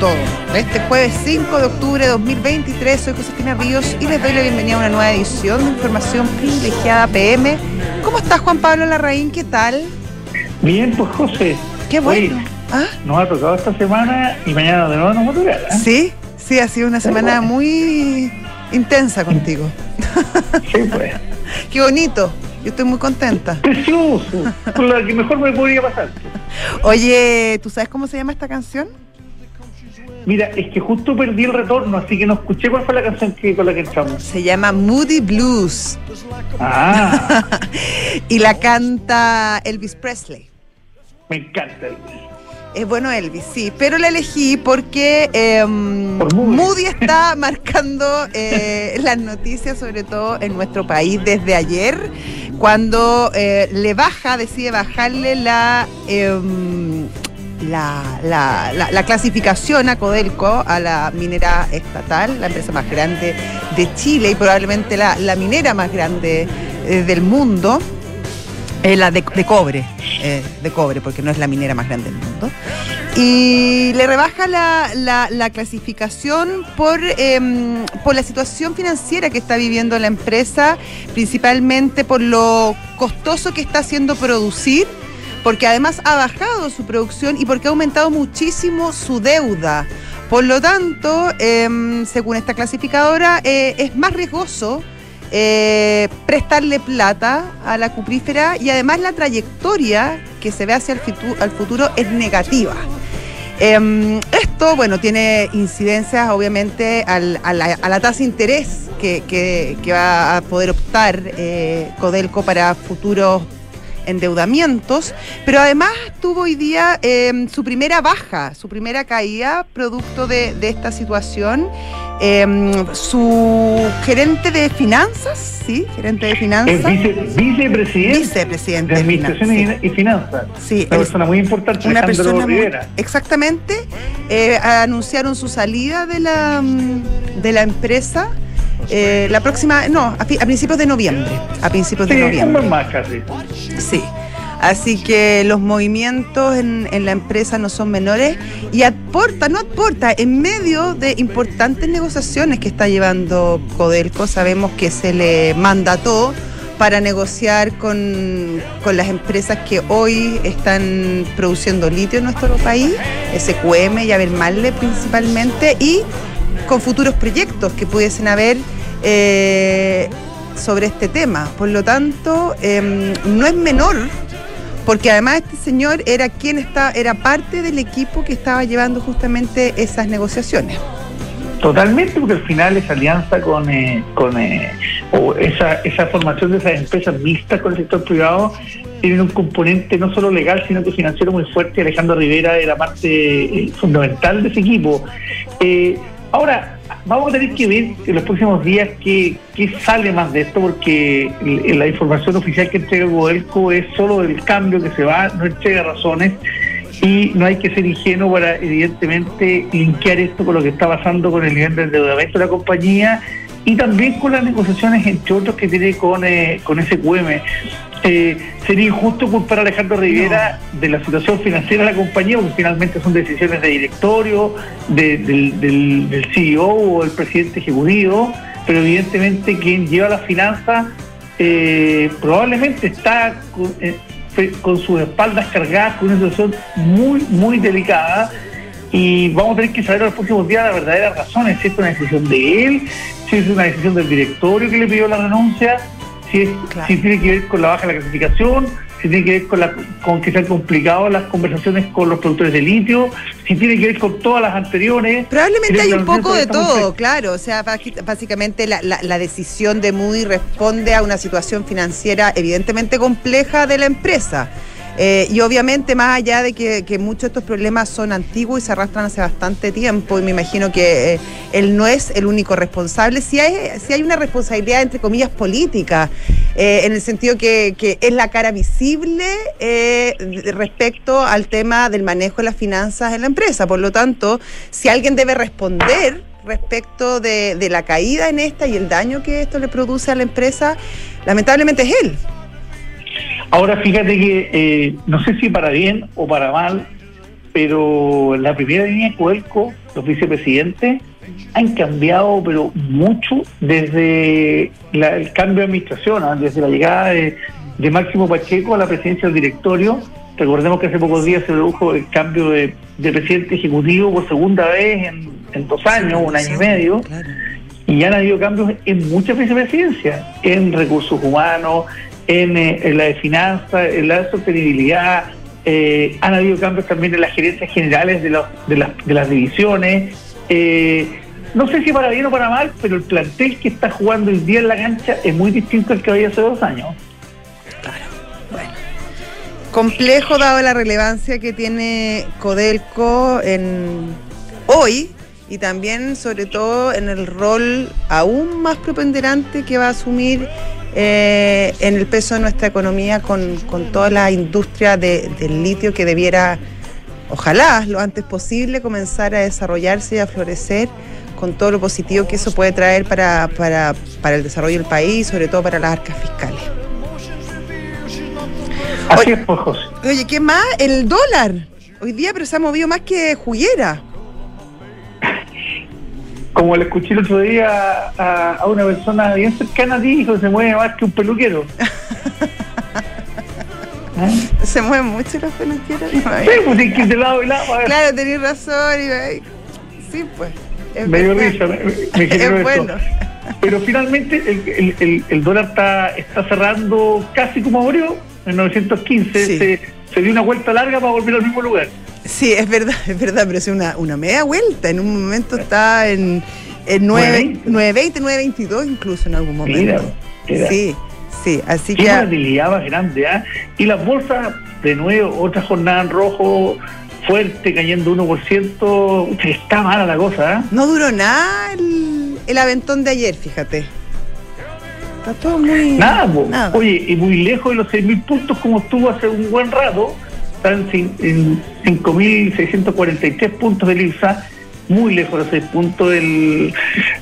punto. Este jueves 5 de octubre de 2023, soy Josefina Ríos y les doy la bienvenida a una nueva edición de Información Privilegiada PM. ¿Cómo estás, Juan Pablo Larraín? ¿Qué tal? Bien, pues José. Qué bueno. ¿Ah? Nos ha tocado esta semana y mañana de nuevo nos va a tocar. ¿eh? Sí, sí, ha sido una semana muy intensa contigo. Sí, pues. Qué bonito. Yo estoy muy contenta. Precioso. Con la que mejor me podría pasar. Oye, ¿tú sabes cómo se llama esta canción? Mira, es que justo perdí el retorno, así que no escuché cuál fue la canción que, con la que entramos. Se llama Moody Blues Ah, y la canta Elvis Presley. me encanta. Es bueno Elvis, sí, pero la elegí porque eh, Por Moody. Moody está marcando eh, las noticias, sobre todo en nuestro país, desde ayer, cuando eh, le baja, decide bajarle la, em, la, la- la- la clasificación a Codelco, a la minera estatal, la empresa más grande de Chile y probablemente la, minera más grande eh, del mundo. Eh, la de, cobre, eh, de cobre, porque no es la minera más grande del mundo. Y le rebaja la, la- la clasificación por, em, por la situación financiera que está viviendo la empresa, principalmente por lo costoso que está haciendo producir, porque además ha bajado su producción y porque ha aumentado muchísimo su deuda. Por lo tanto, em, según esta clasificadora, eh, es más riesgoso eh, prestarle plata a la cuprífera y además la trayectoria que se ve hacia el, futuro es negativa. Em, esto, bueno, tiene incidencias obviamente a, la, tasa de interés que va a poder optar eh, Codelco para futuros endeudamientos, pero además tuvo hoy día em, su primera baja, su primera caída producto de, de esta situación. Em, su gerente de finanzas, sí, gerente de finanzas, vice, vicepresidente vicepresidente de de finanzas. Y, y Finanzas. Sí, Una el- persona muy importante, una Alejandro persona muy- Rivera. exactamente eh, anunciaron su salida de la mm, de la empresa eh, la próxima no a, principios de noviembre a principios Sí, de noviembre más casi. sí. Así que los movimientos en, en la empresa no son menores y aporta no aporta en medio de importantes negociaciones que está llevando Codelco sabemos que se le mandató para negociar con, con las empresas que hoy están produciendo litio en nuestro país, SQM y Abermalle principalmente, y con futuros proyectos que pudiesen haber eh, sobre este tema. Por lo tanto, em, no es menor, porque además este señor era quien está, era parte del equipo que estaba llevando justamente esas negociaciones. Totalmente, porque al final esa alianza con, eh, con eh, esa, esa formación de esas empresas mixtas con el sector privado tienen un componente no solo legal, sino que financiero muy fuerte. Alejandro Rivera era parte fundamental de ese equipo. Ahora, vamos a tener que ver en los próximos días qué, qué sale más de esto, porque la información oficial que entrega Godelco es solo el cambio que se va, no entrega razones y no hay que ser ingenuo para evidentemente linkear esto con lo que está pasando con el nivel de endeudamiento de la compañía y también con las negociaciones entre otros que tiene con, eh, con SQM. Eh, sería injusto culpar a Alejandro Rivera de la situación financiera de la compañía, porque finalmente son decisiones de directorio, de- del, del, del CEO o el presidente ejecutivo, pero evidentemente quien lleva las finanzas eh, probablemente está con, eh, con sus espaldas cargadas con una situación muy, muy delicada. Y vamos a tener que saber en los próximos días las verdaderas razones, si es una decisión de él, si es una decisión del directorio que le pidió la renuncia, si, es, Claro. si tiene que ver con la baja de la clasificación, si tiene que ver con, la, con que se han complicado las conversaciones con los productores de litio, si tiene que ver con todas las anteriores. Probablemente hay un poco de todo, claro. O sea, básicamente la, la- la decisión de Moody responde a una situación financiera evidentemente compleja de la empresa. Eh, y obviamente, más allá de que, muchos de estos problemas son antiguos y se arrastran hace bastante tiempo, y me imagino que eh, él no es el único responsable, si hay, una responsabilidad, entre comillas, política, eh, en el sentido que, es la cara visible respecto al tema del manejo de las finanzas en la empresa. Por lo tanto, si alguien debe responder respecto de, de la caída en esta y el daño que esto le produce a la empresa, lamentablemente es él. Ahora fíjate que eh, no sé si para bien o para mal, pero la primera línea de Coelco, los vicepresidentes, han cambiado, pero mucho desde el cambio de administración, ¿ah? desde la llegada de, Máximo Pacheco a la presidencia del directorio. Recordemos que hace pocos días se produjo el cambio de, presidente ejecutivo por segunda vez en, dos años, un año y medio. Y ya han habido cambios en muchas vicepresidencias, en recursos humanos, en, la de finanzas, en la de sostenibilidad. Eh, han habido cambios también en las gerencias generales de, las divisiones. Eh, no sé si para bien o para mal, pero el plantel que está jugando el día en la cancha es muy distinto al que había hace dos años. Claro, bueno. Complejo dado la relevancia que tiene Codelco en hoy y también sobre todo en el rol aún más preponderante que va a asumir eh, en el peso de nuestra economía con, toda la industria del litio que debiera, ojalá lo antes posible, comenzar a desarrollarse y a florecer con todo lo positivo que eso puede traer para, para, el desarrollo del país, sobre todo para las arcas fiscales. Así es, pues, José. Oye, ¿qué más? El dólar. Hoy día, pero se ha movido más que juguera. Como le escuché el otro día a, una persona bien cercana a ti, dijo, se mueve más que un peluquero. Se mueven mucho los peluqueros. Sí, pues que de lado y lado. Claro, tenés razón. Y, sí, pues. Me dio risa, me, me bueno. Pero finalmente el, dólar está, está cerrando casi como abrió en 915. Se, se, dio una vuelta larga para volver al mismo lugar. Sí, es verdad, es verdad, pero es una, una media vuelta. En un momento está en, en 9, 920, 922 incluso en algún momento. Sí, sí, así Qué que... volatilidad más grande, ¿ah? Y las bolsas, de nuevo, otra jornada en rojo, fuerte, cayendo 1%. Está mala la cosa, ¿eh? No duró nada el, aventón de ayer, fíjate. Está todo muy. Nada, Oye, y muy lejos de los 6.000 puntos como estuvo hace un buen rato. Están en 5.643 puntos del IPSA, muy lejos de los 6 puntos. El,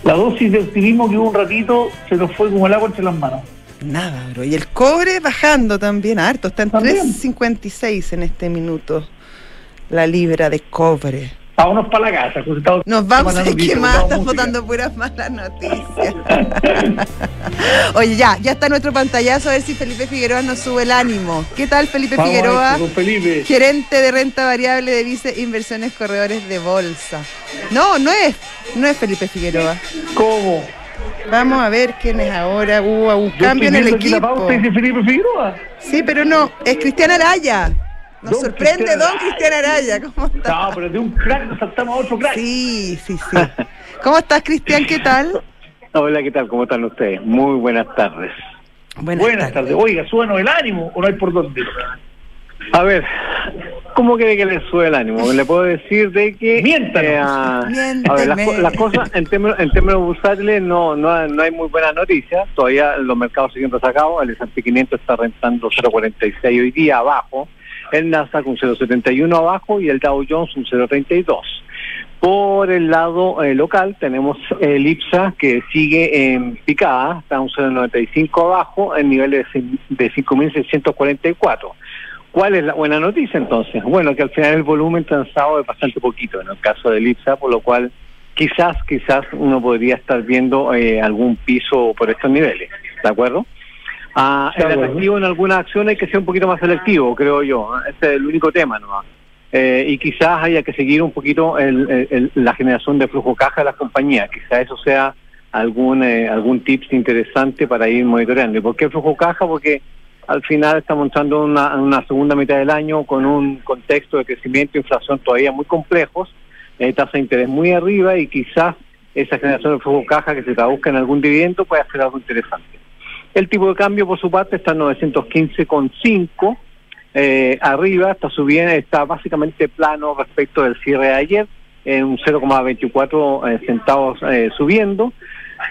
la dosis de optimismo que hubo un ratito se nos fue como el agua entre las manos. Nada, bro. Y el cobre bajando también harto, está en 3.56 en este minuto la libra de cobre. Vámonos para la casa. Nos vamos a quemar, estamos votando puras malas noticias. Oye, ya, ya está nuestro pantallazo a ver si Felipe Figueroa nos sube el ánimo. ¿Qué tal, Felipe Figueroa? Gerente de renta variable de Vice Inversiones Corredores de Bolsa. No, no es, no es Felipe Figueroa. ¿Cómo? Vamos a ver quién es ahora. Hubo un cambio en el equipo. Felipe Figueroa. Sí, pero no, es Cristian Araya. Nos sorprende Don Cristian Araya. ¿Cómo estás? No, pero de un crack nos saltamos a otro crack. Sí, sí, sí. ¿Cómo estás, Cristian? ¿Qué tal? Hola, ¿qué tal? ¿Cómo están ustedes? Muy buenas tardes. Buenas, tardes. Oiga, sueno el ánimo o no hay por dónde. A ver, ¿cómo quiere que le sube el ánimo? Le puedo decir de que... Miéntanos. Eh, a ver, las, cosas en términos, en términos bursátiles no, no, no hay muy buenas noticias. Todavía los mercados siguen resacados. El S&P 500 está rentando 0.46 hoy día abajo el Nasdaq un 0,71 abajo y el Dow Jones un 0,32. Por el lado eh, local tenemos el IPSA que sigue en picada, está un 0,95 abajo en niveles de 5.644. ¿Cuál es la buena noticia entonces? Bueno, que al final el volumen transado es bastante poquito en el caso del IPSA, por lo cual quizás, quizás uno podría estar viendo eh, algún piso por estos niveles, ¿de acuerdo? Ah, el atractivo en algunas acciones hay que ser un poquito más selectivo, creo yo. Ese es el único tema, ¿no? Eh, y quizás haya que seguir un poquito la generación de flujo caja de las compañías. Quizás eso sea algún eh, algún tips interesante para ir monitoreando. ¿Y por qué flujo caja? Porque al final estamos entrando en una, segunda mitad del año con un contexto de crecimiento e inflación todavía muy complejos, eh, tasa de interés muy arriba y quizás esa generación de flujo caja que se traduzca en algún dividendo pueda ser algo interesante. El tipo de cambio, por su parte, está en 915,5. Eh, arriba está subiendo, está básicamente plano respecto del cierre de ayer, en un 0,24 eh, centavos eh, subiendo.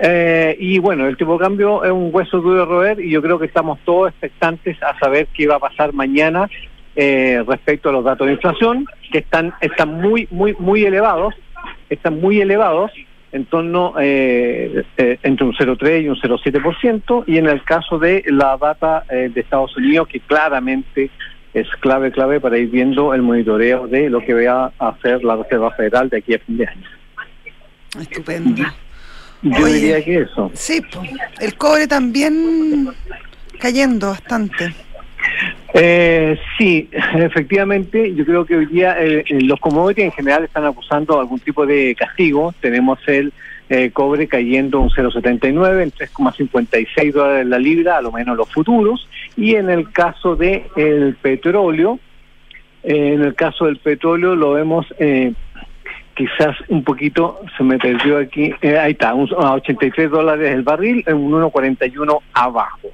Eh, y bueno, el tipo de cambio es un hueso duro de roer y yo creo que estamos todos expectantes a saber qué va a pasar mañana respecto a los datos de inflación, que están, están muy, muy, muy elevados, están muy elevados en torno eh, eh, entre un 0,3 y un 0,7%, y en el caso de la data eh, de Estados Unidos, que claramente es clave, clave para ir viendo el monitoreo de lo que vaya a hacer la Reserva Federal de aquí a fin de año. Estupendo. Yo diría que eso. Sí, el cobre también cayendo bastante. Eh, sí, efectivamente, yo creo que hoy día eh, eh, los commodities en general están acusando algún tipo de castigo. Tenemos el eh, cobre cayendo un 0,79 en 3,56 dólares la libra, a lo menos los futuros. Y en el caso del el petróleo, en el caso del petróleo lo vemos quizás un poquito, se me perdió aquí, ahí está, a 83 dólares el barril, en un 1,41 abajo.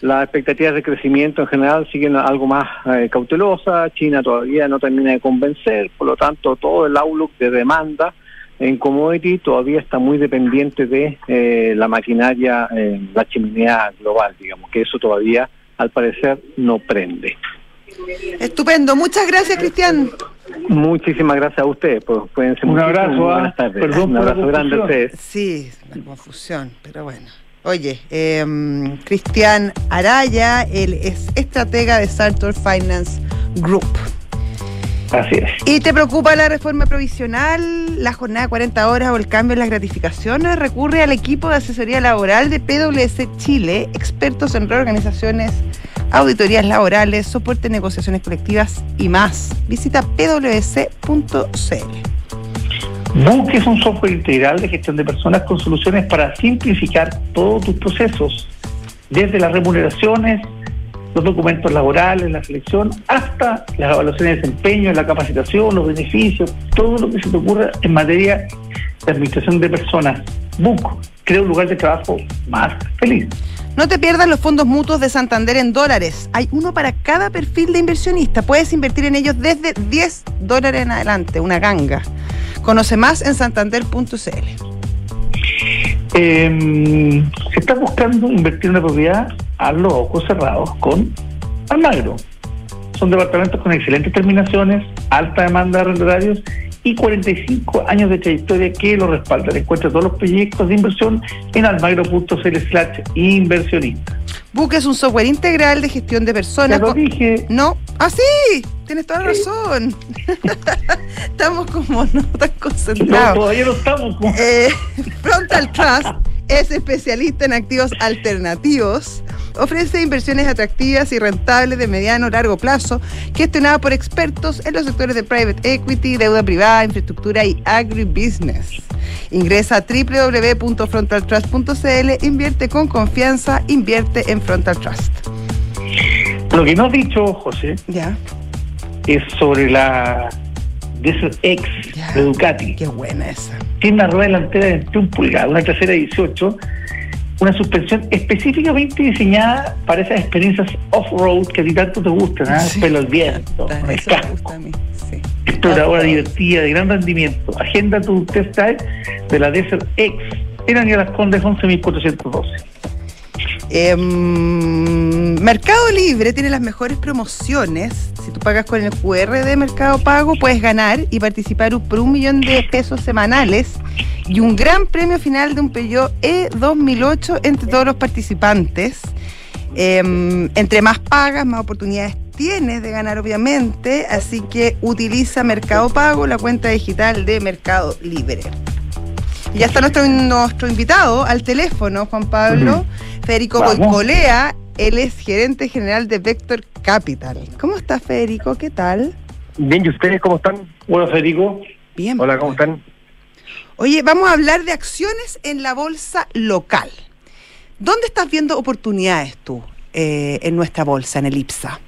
Las expectativas de crecimiento en general siguen algo más eh, cautelosa, China todavía no termina de convencer, por lo tanto todo el outlook de demanda en commodity todavía está muy dependiente de eh, la maquinaria, en la chimenea global, digamos, que eso todavía al parecer no prende. Estupendo, muchas gracias Cristian. Muchísimas gracias a ustedes. Pues, un abrazo, ¿ah? Perdón un abrazo grande a ustedes. Sí, la confusión, pero bueno. Oye, em, Cristian Araya, él es estratega de Sartor Finance Group. Así es. ¿Y te preocupa la reforma provisional, la jornada de 40 horas o el cambio en las gratificaciones? Recurre al equipo de asesoría laboral de PwC Chile, expertos en reorganizaciones, auditorías laborales, soporte de negociaciones colectivas y más. Visita pwc.cl. Book es un software integral de gestión de personas con soluciones para simplificar todos tus procesos, desde las remuneraciones, los documentos laborales, la selección, hasta las evaluaciones de desempeño, la capacitación, los beneficios, todo lo que se te ocurra en materia de administración de personas. Book crea un lugar de trabajo más feliz. No te pierdas los fondos mutuos de Santander en dólares. Hay uno para cada perfil de inversionista. Puedes invertir en ellos desde 10 dólares en adelante, una ganga. Conoce más en santander.cl. Eh, em, si estás buscando invertir en una propiedad, hazlo ojos cerrados con Almagro. Son departamentos con excelentes terminaciones, alta demanda de arrendatarios y 45 años de trayectoria que lo respaldan. Encuentra todos los proyectos de inversión en almagro.cl slash inversionista. Book es un software integral de gestión de personas. Ya lo dije. No. Ah, sí. Tienes toda la razón. estamos como no tan concentrados. No, todavía no estamos. Como... Eh, Frontal Trust es especialista en activos alternativos. Ofrece inversiones atractivas y rentables de mediano o largo plazo, gestionadas por expertos en los sectores de private equity, deuda privada, infraestructura y agribusiness. Ingresa a www.frontaltrust.cl, invierte con confianza, invierte en Frontal Trust. Lo que no has dicho, José, ya. es sobre la Desert X de Ducati. Qué buena esa. Tiene una rueda delantera de 21 pulgadas, una trasera de 18, una suspensión específicamente diseñada para esas experiencias off-road que a ti tanto te gustan, ¿eh? Sí. pelo al viento, el casco. Exploradora divertida, de gran rendimiento. Agenda tu test drive de la Desert X en Avenida Las Condes 11.412. Eh, Mercado Libre tiene las mejores promociones. Si tú pagas con el QR de Mercado Pago, puedes ganar y participar por un millón de pesos semanales y un gran premio final de un Peugeot E 2008 entre todos los participantes. Eh, entre más pagas, más oportunidades tienes de ganar, obviamente. Así que utiliza Mercado Pago, la cuenta digital de Mercado Libre. Y ya está nuestro, nuestro invitado al teléfono, Juan Pablo. Federico Boicolea, él es gerente general de Vector Capital. ¿Cómo está Federico? ¿Qué tal? Bien, ¿y ustedes cómo están? Hola, Federico. Bien. Hola, ¿cómo están? Oye, vamos a hablar de acciones en la bolsa local. ¿Dónde estás viendo oportunidades tú eh, en nuestra bolsa, en el IPSA?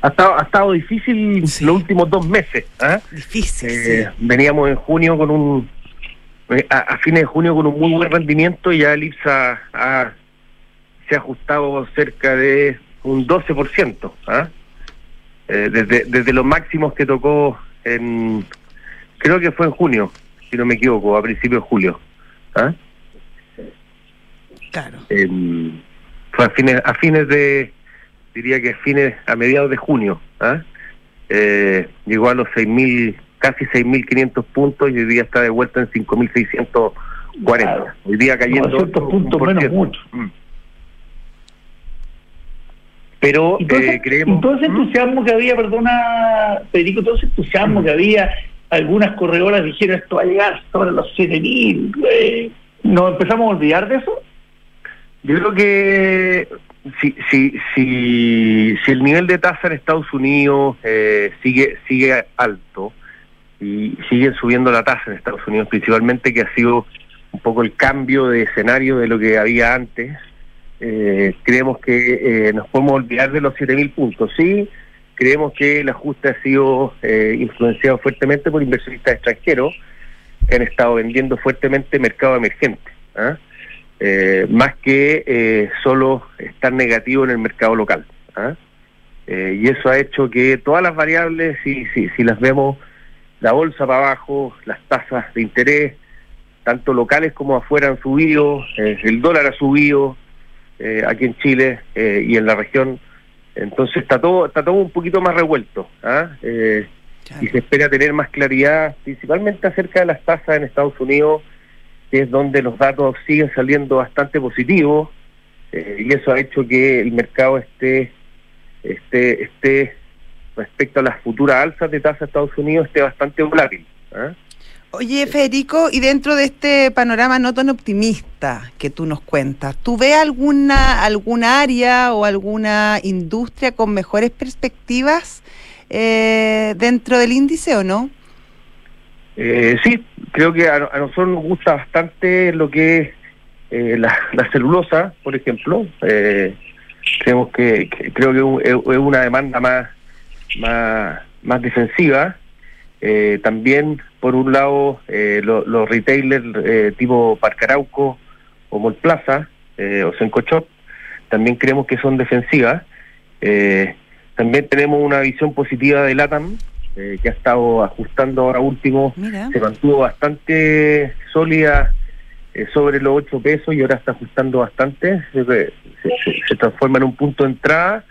Ha estado, ha estado difícil Sí. los últimos dos meses. ¿ah? Difícil, Eh, sí. Veníamos en junio con un. Eh, A, a fines de junio con un muy buen rendimiento y ya el IPSA ha- se ha ajustado cerca de un 12%. ¿ah? Eh, desde, desde los máximos que tocó en. Creo que fue en junio, si no me equivoco, a principios de julio. ¿ah? Claro. en- fue a fines a fines de diría que a fines a mediados de junio ¿ah? Eh, llegó a los 6.000 casi 6.500 puntos y hoy día está de vuelta en 5.640 Claro. hoy día cayendo 900 un puntos menos mucho. Mm. Pero eh, creemos... todo ese ¿Mm? entusiasmo que había, perdona, Federico, todo ese entusiasmo que había, algunas corredoras dijeron esto va a llegar sobre los 7000, eh, ¿nos empezamos a olvidar de eso? Yo creo que si, si, si, si el nivel de tasa en Estados Unidos eh, sigue, sigue alto y siguen subiendo la tasa en Estados Unidos, principalmente que ha sido un poco el cambio de escenario de lo que había antes, eh, creemos que eh, nos podemos olvidar de los 7.000 puntos. Sí, creemos que el ajuste ha sido eh, influenciado fuertemente por inversionistas extranjeros que han estado vendiendo fuertemente mercado emergente, ¿ah? más que solo estar negativo en el mercado local. ¿ah? y eso ha hecho que todas las variables, si, si, si las vemos, la bolsa para abajo, las tasas de interés, tanto locales como afuera han subido, el dólar ha subido, eh, aquí en Chile eh, y en la región. Entonces está todo está todo un poquito más revuelto ¿ah? eh, y se espera tener más claridad, principalmente acerca de las tasas en Estados Unidos, que es donde los datos siguen saliendo bastante positivos y eso ha hecho que el mercado esté esté esté respecto a las futuras alzas de tasas de Estados Unidos esté bastante volátil. ¿ah? Oye, Federico, y dentro de este panorama no tan optimista que tú nos cuentas, ¿tú ves alguna, alguna área o alguna industria con mejores perspectivas eh, dentro del índice o no? Eh, sí, creo que a, nosotros nos gusta bastante lo que es eh, la, celulosa, por ejemplo. creemos que, creo que es una demanda más, más, más defensiva. también por un lado eh, los retailers eh, tipo Parcarauco o Molplaza eh, o Sencochot, también creemos que son defensivas. Eh, también tenemos una visión positiva de LATAM, que ha estado ajustando ahora último, se mantuvo bastante sólida sobre los 8 pesos y ahora está ajustando bastante, se, se transforma en un punto de entrada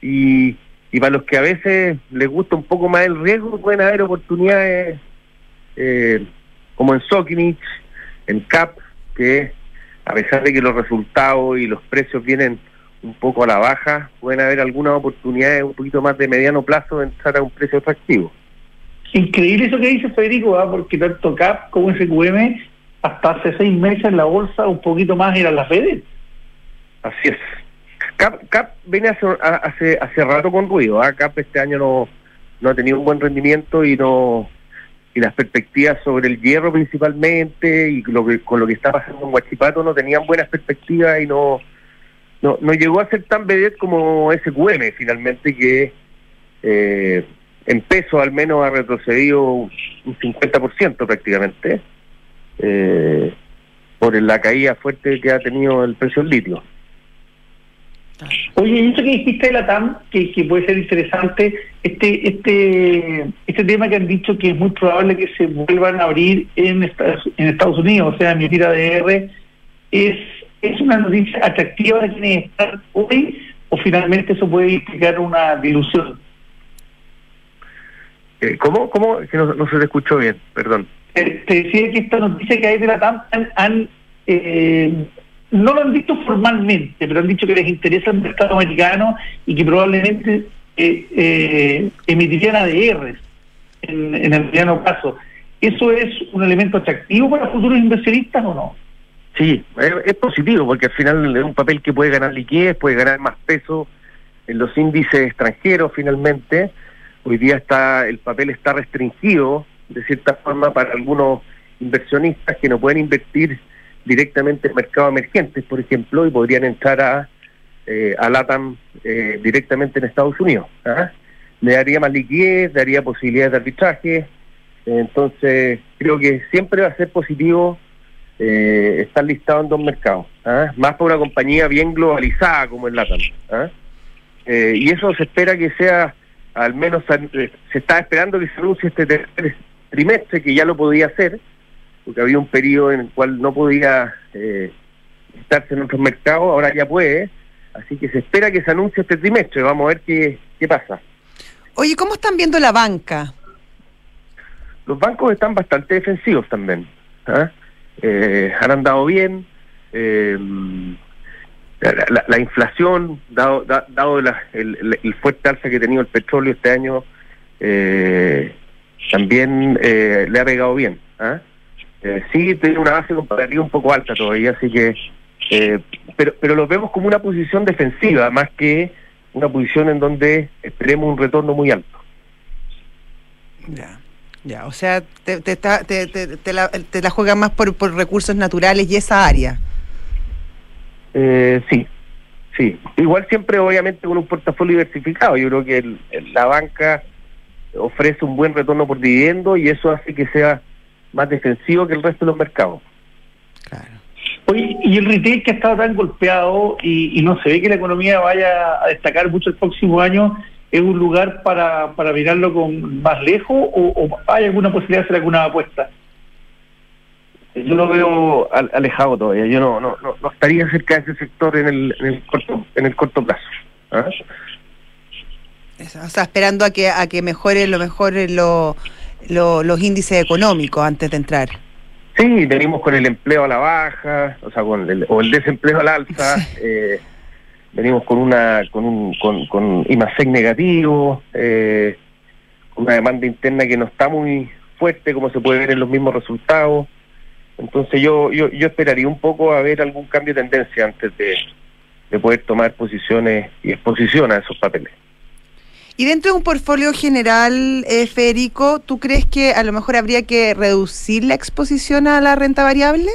y, y para los que a veces les gusta un poco más el riesgo, pueden haber oportunidades eh, como en Sokinich, en CAP, que a pesar de que los resultados y los precios vienen un poco a la baja, pueden haber algunas oportunidades un poquito más de mediano plazo de entrar a un precio atractivo. Increíble eso que dice Federico, ¿ah? porque tanto CAP como SQM hasta hace seis meses en la bolsa un poquito más eran las redes. Así es. CAP, CAP viene hace, hace, hace rato con ruido. ¿ah? CAP este año no, no ha tenido un buen rendimiento y no y las perspectivas sobre el hierro principalmente y lo que, con lo que está pasando en Huachipato no tenían buenas perspectivas y no no, no llegó a ser tan vedette como SQM finalmente que eh, en peso al menos ha retrocedido un 50% prácticamente eh, por la caída fuerte que ha tenido el precio del litio. Oye, y eso que dijiste de la TAM, que, que puede ser interesante, este, este, este tema que han dicho que es muy probable que se vuelvan a abrir en Estados, en Estados Unidos, o sea, mi tira de R, ¿es, ¿es una noticia atractiva de quienes están hoy o finalmente eso puede implicar una dilución? Eh, ¿Cómo? ¿Cómo? Que no, se te escuchó bien, perdón. Eh, te decía que esta noticia que hay de la TAM han, eh, no lo han dicho formalmente, pero han dicho que les interesa el mercado americano y que probablemente eh, eh, emitirían ADRs en, el mediano plazo. ¿Eso es un elemento atractivo para futuros inversionistas o no? Sí, es, positivo porque al final es un papel que puede ganar liquidez, puede ganar más peso en los índices extranjeros finalmente. Hoy día está el papel está restringido de cierta forma para algunos inversionistas que no pueden invertir directamente en mercados emergentes, por ejemplo, y podrían entrar a, eh, a LATAM eh, directamente en Estados Unidos. ¿ah? Le daría más liquidez, daría posibilidades de arbitraje. Entonces, creo que siempre va a ser positivo eh, estar listado en dos mercados, ¿ah? más por una compañía bien globalizada como es LATAM. ¿ah? Eh, y eso se espera que sea, al menos se está esperando que se anuncie este tercer trimestre, que ya lo podía hacer, porque había un periodo en el cual no podía eh, estarse en otros mercados, ahora ya puede, así que se espera que se anuncie este trimestre, vamos a ver qué, qué pasa. Oye, ¿cómo están viendo la banca? Los bancos están bastante defensivos también, ¿ah? eh, han andado bien, eh, la, inflación, dado, dado el, fuerte alza que ha tenido el petróleo este año, eh, también eh, le ha pegado bien. ¿ah? Eh, sí, tiene una base comparativa un poco alta todavía, así que, pero, pero lo vemos como una posición defensiva, más que una posición en donde esperemos un retorno muy alto. Ya. Ya, o sea, te, te, te, te la, la juegan más por, por recursos naturales y esa área. Eh, sí, sí. Igual siempre, obviamente, con un portafolio diversificado. Yo creo que la banca ofrece un buen retorno por dividendo y eso hace que sea más defensivo que el resto de los mercados. Claro. Oye, y el retail que ha estado tan golpeado y, no se ve que la economía vaya a destacar mucho el próximo año, ¿es un lugar para, para mirarlo con más lejos o, o hay alguna posibilidad de hacer alguna apuesta? yo lo veo alejado todavía. Yo no, no, no, estaría cerca de ese sector en el, en el corto en el corto plazo. ¿ah? O sea, esperando a que a que mejore lo mejor lo, los índices económicos antes de entrar. Sí, venimos con el empleo a la baja, o sea, con el, o el desempleo al alza. Eh, venimos con una con un con, con IMASEC negativo, eh, una demanda interna que no está muy fuerte, como se puede ver en los mismos resultados. Entonces yo, yo, yo esperaría un poco a ver algún cambio de tendencia antes de, poder tomar posiciones y exposición a esos papeles. Y dentro de un portfolio general, eh, Federico, ¿tú crees que a lo mejor habría que reducir la exposición a la renta variable?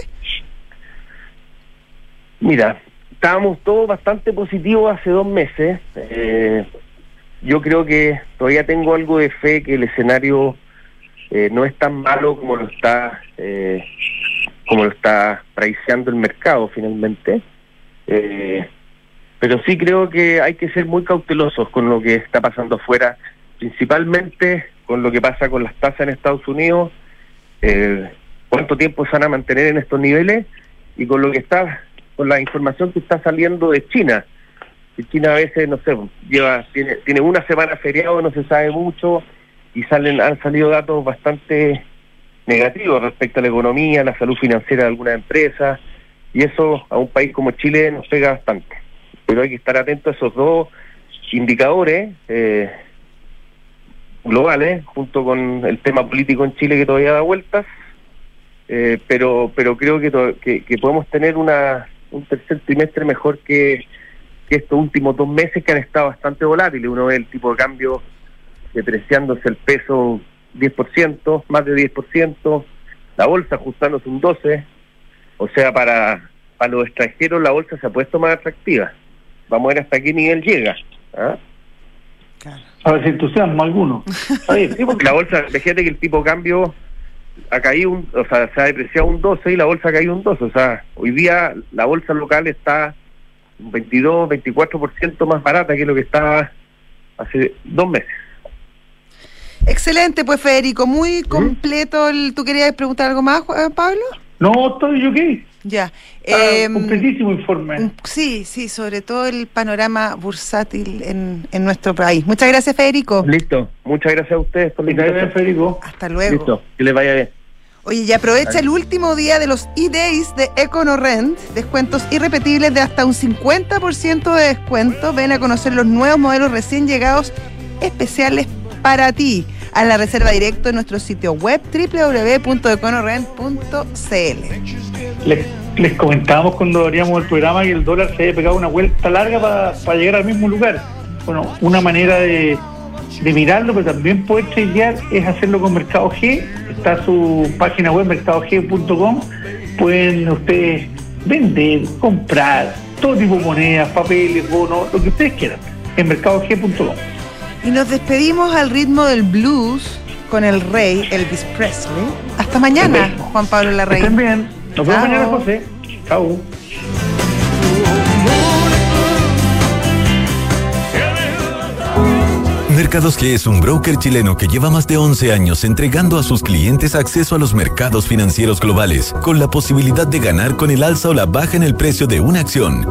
Mira, estábamos todos bastante positivos hace dos meses. Eh, yo creo que todavía tengo algo de fe que el escenario eh, no es tan malo como lo está eh, como lo está priceando el mercado finalmente. Eh, pero sí creo que hay que ser muy cautelosos con lo que está pasando afuera, principalmente con lo que pasa con las tasas en Estados Unidos, eh, cuánto tiempo se van a mantener en estos niveles y con lo que está, con la información que está saliendo de China. China a veces, no sé, lleva tiene, tiene una semana feriado, no se sabe mucho y salen han salido datos bastante negativos respecto a la economía, la salud financiera de algunas empresas, y eso a un país como Chile nos pega bastante. Pero hay que estar atento a esos dos indicadores eh, globales, junto con el tema político en Chile que todavía da vueltas, eh, pero pero creo que, podemos tener una un tercer trimestre mejor que, que estos últimos dos meses que han estado bastante volátiles. Uno ve el tipo de cambio depreciándose el peso 10%, más de 10%, la bolsa ajustándose un 12%, o sea, para, para los extranjeros la bolsa se ha puesto más atractiva. Vamos a ver hasta qué nivel llega. ¿ah? A ver si entusiasmo alguno. la bolsa, fíjate que el tipo de cambio ha caído, un, o sea, se ha depreciado un 12 y la bolsa ha caído un 12. O sea, hoy día la bolsa local está un 22, 24% más barata que lo que estaba hace dos meses. Excelente, pues Federico, muy completo. El, ¿Tú querías preguntar algo más, Pablo? No, estoy yo qué. Ya. Eh, completísimo informe. Sí, sí, sobre todo el panorama bursátil en, en nuestro país. Muchas gracias, Federico. Listo. Muchas gracias a ustedes por la invitación, Federico. Hasta luego. Listo. Que les vaya bien. Oye, y aprovecha el último día de los e-days de EconoRent, descuentos irrepetibles de hasta un 50% de descuento. Ven a conocer los nuevos modelos recién llegados especiales para ti a la reserva directo en nuestro sitio web www.econorent.cl. Les, les comentábamos cuando haríamos el programa que el dólar se había pegado una vuelta larga para, llegar al mismo lugar. Bueno, una manera de, mirarlo, pero también poder tradear es hacerlo con Mercado G. Está su página web mercadog.com. Pueden ustedes vender, comprar todo tipo de monedas, papeles, bonos, lo que ustedes quieran en mercadog.com. Y nos despedimos al ritmo del blues con el rey Elvis Presley. Hasta mañana, Juan Pablo Larrey. Estén bien. Nos vemos mañana, José. Chao. Mercados G es un broker chileno que lleva más de 11 años entregando a sus clientes acceso a los mercados financieros globales, con la posibilidad de ganar con el alza o la baja en el precio de una acción.